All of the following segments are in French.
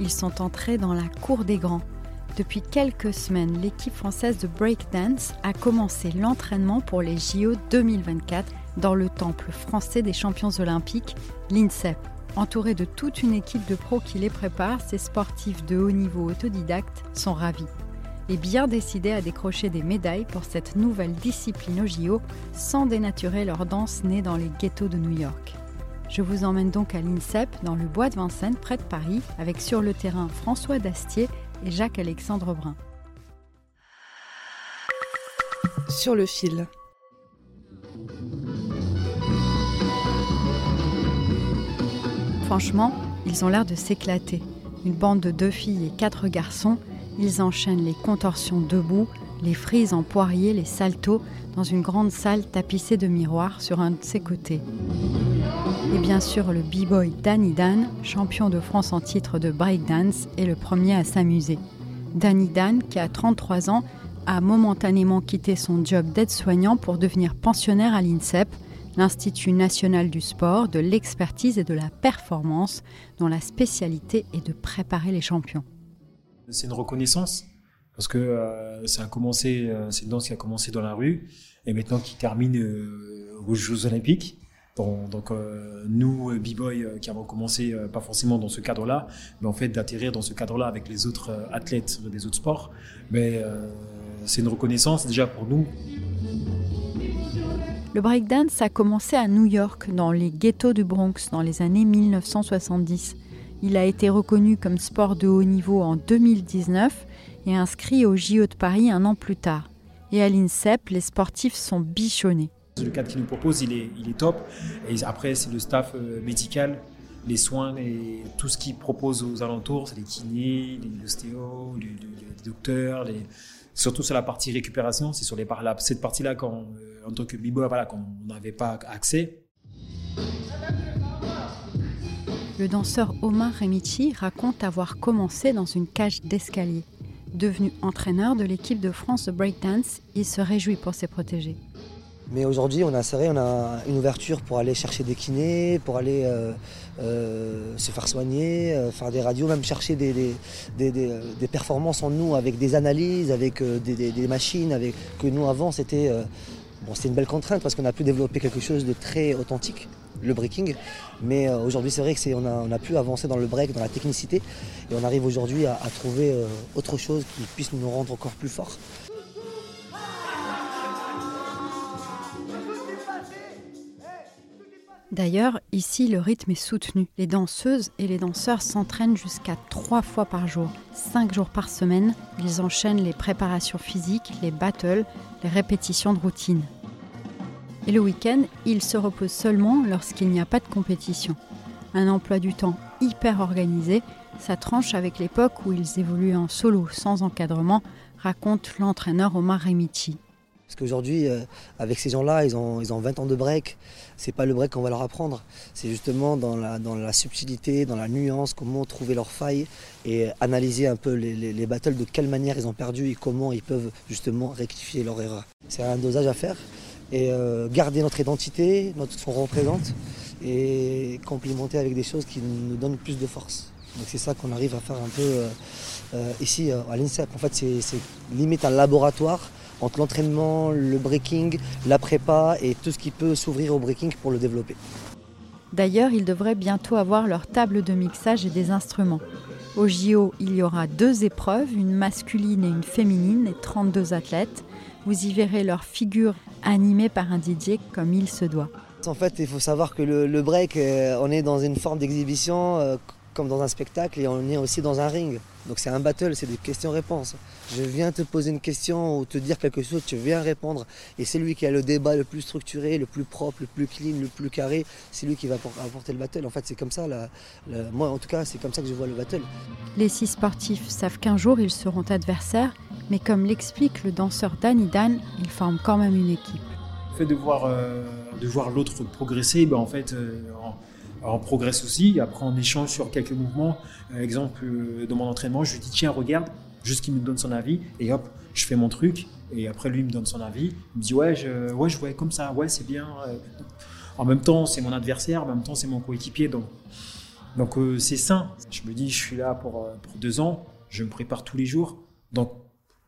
ils sont entrés dans la cour des grands. Depuis quelques semaines, l'équipe française de breakdance a commencé l'entraînement pour les JO 2024 dans le temple français des champions olympiques, l'INSEP. Entourés de toute une équipe de pros qui les prépare, ces sportifs de haut niveau autodidactes sont ravis et bien décidés à décrocher des médailles pour cette nouvelle discipline aux JO sans dénaturer leur danse née dans les ghettos de New York. Je vous emmène donc à l'INSEP, dans le bois de Vincennes, près de Paris, avec sur le terrain François Dastier et Jacques-Alexandre Brun. Sur le fil. Franchement, ils ont l'air de s'éclater. Une bande de deux filles et quatre garçons, ils enchaînent les contorsions debout, les frises en poirier, les saltos, dans une grande salle tapissée de miroirs sur un de ses côtés. Et bien sûr, le b-boy Danny Dan, champion de France en titre de breakdance, est le premier à s'amuser. Danny Dan, qui a 33 ans, a momentanément quitté son job d'aide-soignant pour devenir pensionnaire à l'INSEP, l'Institut national du sport, de l'expertise et de la performance, dont la spécialité est de préparer les champions. C'est une reconnaissance parce que euh, ça a commencé, euh, c'est une danse qui a commencé dans la rue et maintenant qui termine euh, aux Jeux Olympiques. Donc euh, nous, b-boy, euh, qui avons commencé euh, pas forcément dans ce cadre-là, mais en fait d'atterrir dans ce cadre-là avec les autres euh, athlètes des autres sports, mais euh, c'est une reconnaissance déjà pour nous. Le breakdance a commencé à New York, dans les ghettos du Bronx, dans les années 1970. Il a été reconnu comme sport de haut niveau en 2019 et inscrit au JO de Paris un an plus tard. Et à l'INSEP, les sportifs sont bichonnés. Le cadre qu'il nous propose, il est, il est top. Et après, c'est le staff euh, médical, les soins et tout ce qu'il propose aux alentours, c'est les kinés, les ostéos, les, docteurs, surtout sur la partie récupération, c'est sur les par- cette partie-là, quand, euh, en tant que b-boy, voilà, qu'on n'avait pas accès. Le danseur Omar Remichi raconte avoir commencé dans une cage d'escalier. Devenu entraîneur de l'équipe de France de breakdance, il se réjouit pour ses protégés. Mais aujourd'hui, on a serré, on a une ouverture pour aller chercher des kinés, pour aller euh, euh, se faire soigner, euh, faire des radios, même chercher des, des, des- des, performances en nous avec des analyses, avec euh, des, machines, avec que nous avant c'était euh, bon, une belle contrainte parce qu'on a pu développer quelque chose de très authentique, le breaking. Mais euh, aujourd'hui, c'est vrai que c'est on a, on a pu avancer dans le break, dans la technicité, et on arrive aujourd'hui à, à trouver autre chose qui puisse nous rendre encore plus forts. D'ailleurs, ici, le rythme est soutenu. Les danseuses et les danseurs s'entraînent jusqu'à trois fois par jour, cinq jours par semaine. Ils enchaînent les préparations physiques, les battles, les répétitions de routine. Et le week-end, ils se reposent seulement lorsqu'il n'y a pas de compétition. Un emploi du temps hyper organisé, ça tranche avec l'époque où ils évoluaient en solo, sans encadrement, raconte l'entraîneur Omar Remichi. Parce qu'aujourd'hui, euh, avec ces gens-là, ils ont, ils ont 20 ans de break. C'est pas le break qu'on va leur apprendre. C'est justement dans la, dans la subtilité, dans la nuance, comment trouver leurs failles et analyser un peu les, les- les battles, de quelle manière ils ont perdu et comment ils peuvent justement rectifier leur erreur. C'est un dosage à faire et euh, garder notre identité, notre, ce qu'on représente et complimenter avec des choses qui nous donnent plus de force. Donc c'est ça qu'on arrive à faire un peu euh, ici à l'INSEP. En fait, c'est limite un laboratoire entre l'entraînement, le breaking, la prépa et tout ce qui peut s'ouvrir au breaking pour le développer. D'ailleurs, ils devraient bientôt avoir leur table de mixage et des instruments. Au JO, il y aura deux épreuves, une masculine et une féminine, et 32 athlètes. Vous y verrez leurs figures animées par un DJ comme il se doit. En fait, il faut savoir que le, break, euh, on est dans une forme d'exhibition. Comme dans un spectacle et on est aussi dans un ring. Donc c'est un battle, c'est des questions-réponses. Je viens te poser une question ou te dire quelque chose, tu viens répondre. Et c'est lui qui a le débat le plus structuré, le plus propre, le plus clean, le plus carré. C'est lui qui va apporter le battle. En fait, c'est comme ça. moi, en tout cas, c'est comme ça que je vois le battle. Les six sportifs savent qu'un jour, ils seront adversaires. Mais comme l'explique le danseur Danny Dan, ils forment quand même une équipe. Le fait de voir, euh, de voir l'autre progresser, ben en fait, euh, on progresse aussi. Après, on échange sur quelques mouvements. Euh, exemple, euh, dans mon entraînement, je lui dis tiens, regarde, juste qu'il me donne son avis. Et hop, je fais mon truc. Et après, lui, il me donne son avis. Il me dit ouais, je, ouais, je vois comme ça. Ouais, c'est bien. Euh, en même temps, c'est mon adversaire. En même temps, c'est mon coéquipier. Donc, donc c'est sain. Je me dis, je suis là pour, pour deux ans. Je me prépare tous les jours. Donc,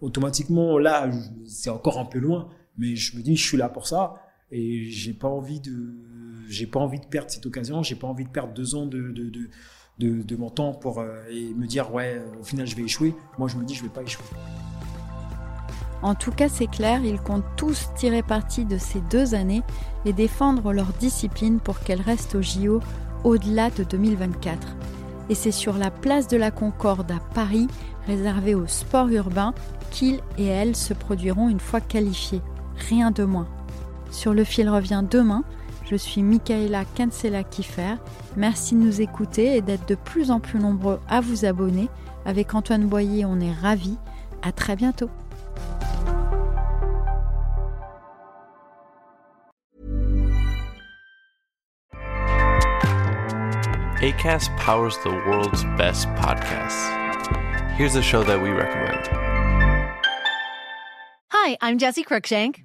automatiquement, là, c'est encore un peu loin. Mais je me dis, je suis là pour ça. Et j'ai pas envie de j'ai pas envie de perdre cette occasion, j'ai pas envie de perdre deux ans de, de, de, de, mon temps pour euh, et me dire ouais au final je vais échouer. Moi je me dis je vais pas échouer. En tout cas, c'est clair, ils comptent tous tirer parti de ces deux années et défendre leur discipline pour qu'elle reste au JO au-delà de 2024. Et c'est sur la place de la Concorde à Paris, réservée au sport urbain, qu'ils et elles se produiront une fois qualifiés. Rien de moins. Sur le fil revient demain je suis Michaela Cancela Kiffer. Merci de nous écouter et d'être de plus en plus nombreux à vous abonner. Avec Antoine Boyer, on est ravis. À très bientôt. ACAST powers the world's best podcasts. Here's a show that we recommend. Hi, I'm Jesse Cruikshank.